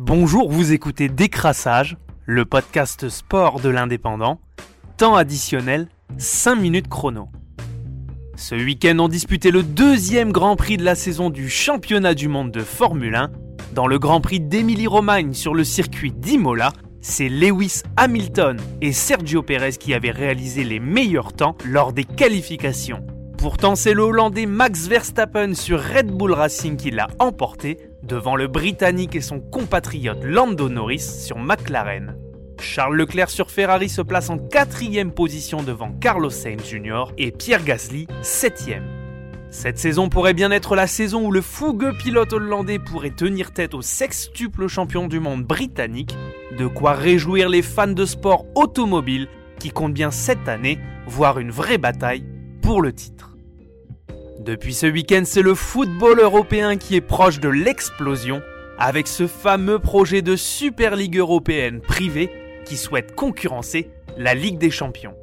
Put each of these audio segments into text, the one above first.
Bonjour, vous écoutez Décrassage, le podcast sport de l'indépendant. Temps additionnel, 5 minutes chrono. Ce week-end, on disputait le deuxième Grand Prix de la saison du championnat du monde de Formule 1. Dans le Grand Prix d'Émilie-Romagne sur le circuit d'Imola, c'est Lewis Hamilton et Sergio Perez qui avaient réalisé les meilleurs temps lors des qualifications. Pourtant, c'est le Hollandais Max Verstappen sur Red Bull Racing qui l'a emporté devant le Britannique et son compatriote Lando Norris sur McLaren. Charles Leclerc sur Ferrari se place en quatrième position devant Carlos Sainz Jr. et Pierre Gasly septième. Cette saison pourrait bien être la saison où le fougueux pilote hollandais pourrait tenir tête au sextuple champion du monde britannique, de quoi réjouir les fans de sport automobile qui comptent bien cette année voir une vraie bataille pour le titre. Depuis ce week-end, c'est le football européen qui est proche de l'explosion, avec ce fameux projet de Super Ligue européenne privée qui souhaite concurrencer la Ligue des Champions.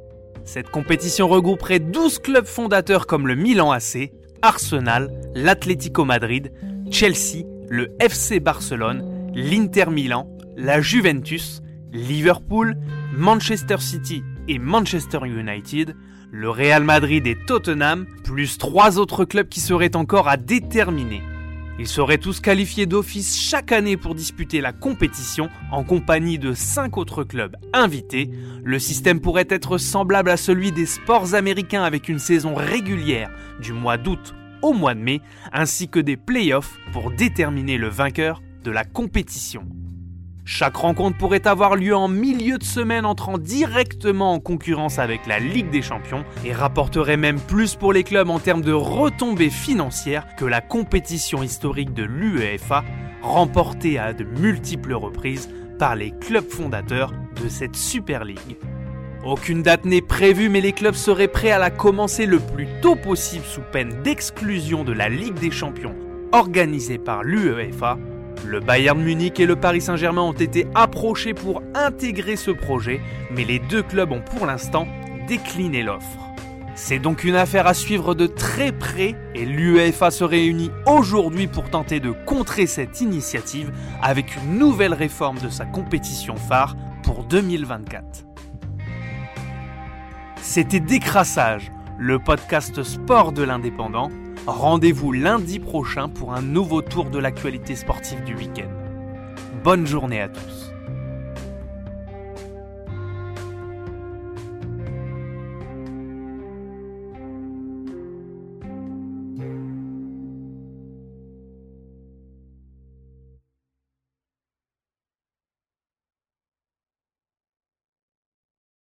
Cette compétition regrouperait 12 clubs fondateurs comme le Milan AC, Arsenal, l'Atlético Madrid, Chelsea, le FC Barcelone, l'Inter Milan, la Juventus, Liverpool, Manchester City et Manchester United, le Real Madrid et Tottenham, plus trois autres clubs qui seraient encore à déterminer. Ils seraient tous qualifiés d'office chaque année pour disputer la compétition en compagnie de cinq autres clubs invités. Le système pourrait être semblable à celui des sports américains avec une saison régulière du mois d'août au mois de mai, ainsi que des playoffs pour déterminer le vainqueur de la compétition. Chaque rencontre pourrait avoir lieu en milieu de semaine entrant directement en concurrence avec la Ligue des Champions et rapporterait même plus pour les clubs en termes de retombées financières que la compétition historique de l'UEFA, remportée à de multiples reprises par les clubs fondateurs de cette Super League. Aucune date n'est prévue mais les clubs seraient prêts à la commencer le plus tôt possible sous peine d'exclusion de la Ligue des Champions organisée par l'UEFA le Bayern Munich et le Paris Saint-Germain ont été approchés pour intégrer ce projet, mais les deux clubs ont pour l'instant décliné l'offre. C'est donc une affaire à suivre de très près et l'UEFA se réunit aujourd'hui pour tenter de contrer cette initiative avec une nouvelle réforme de sa compétition phare pour 2024. C'était Décrassage, le podcast sport de l'indépendant Rendez-vous lundi prochain pour un nouveau tour de l'actualité sportive du week-end. Bonne journée à tous.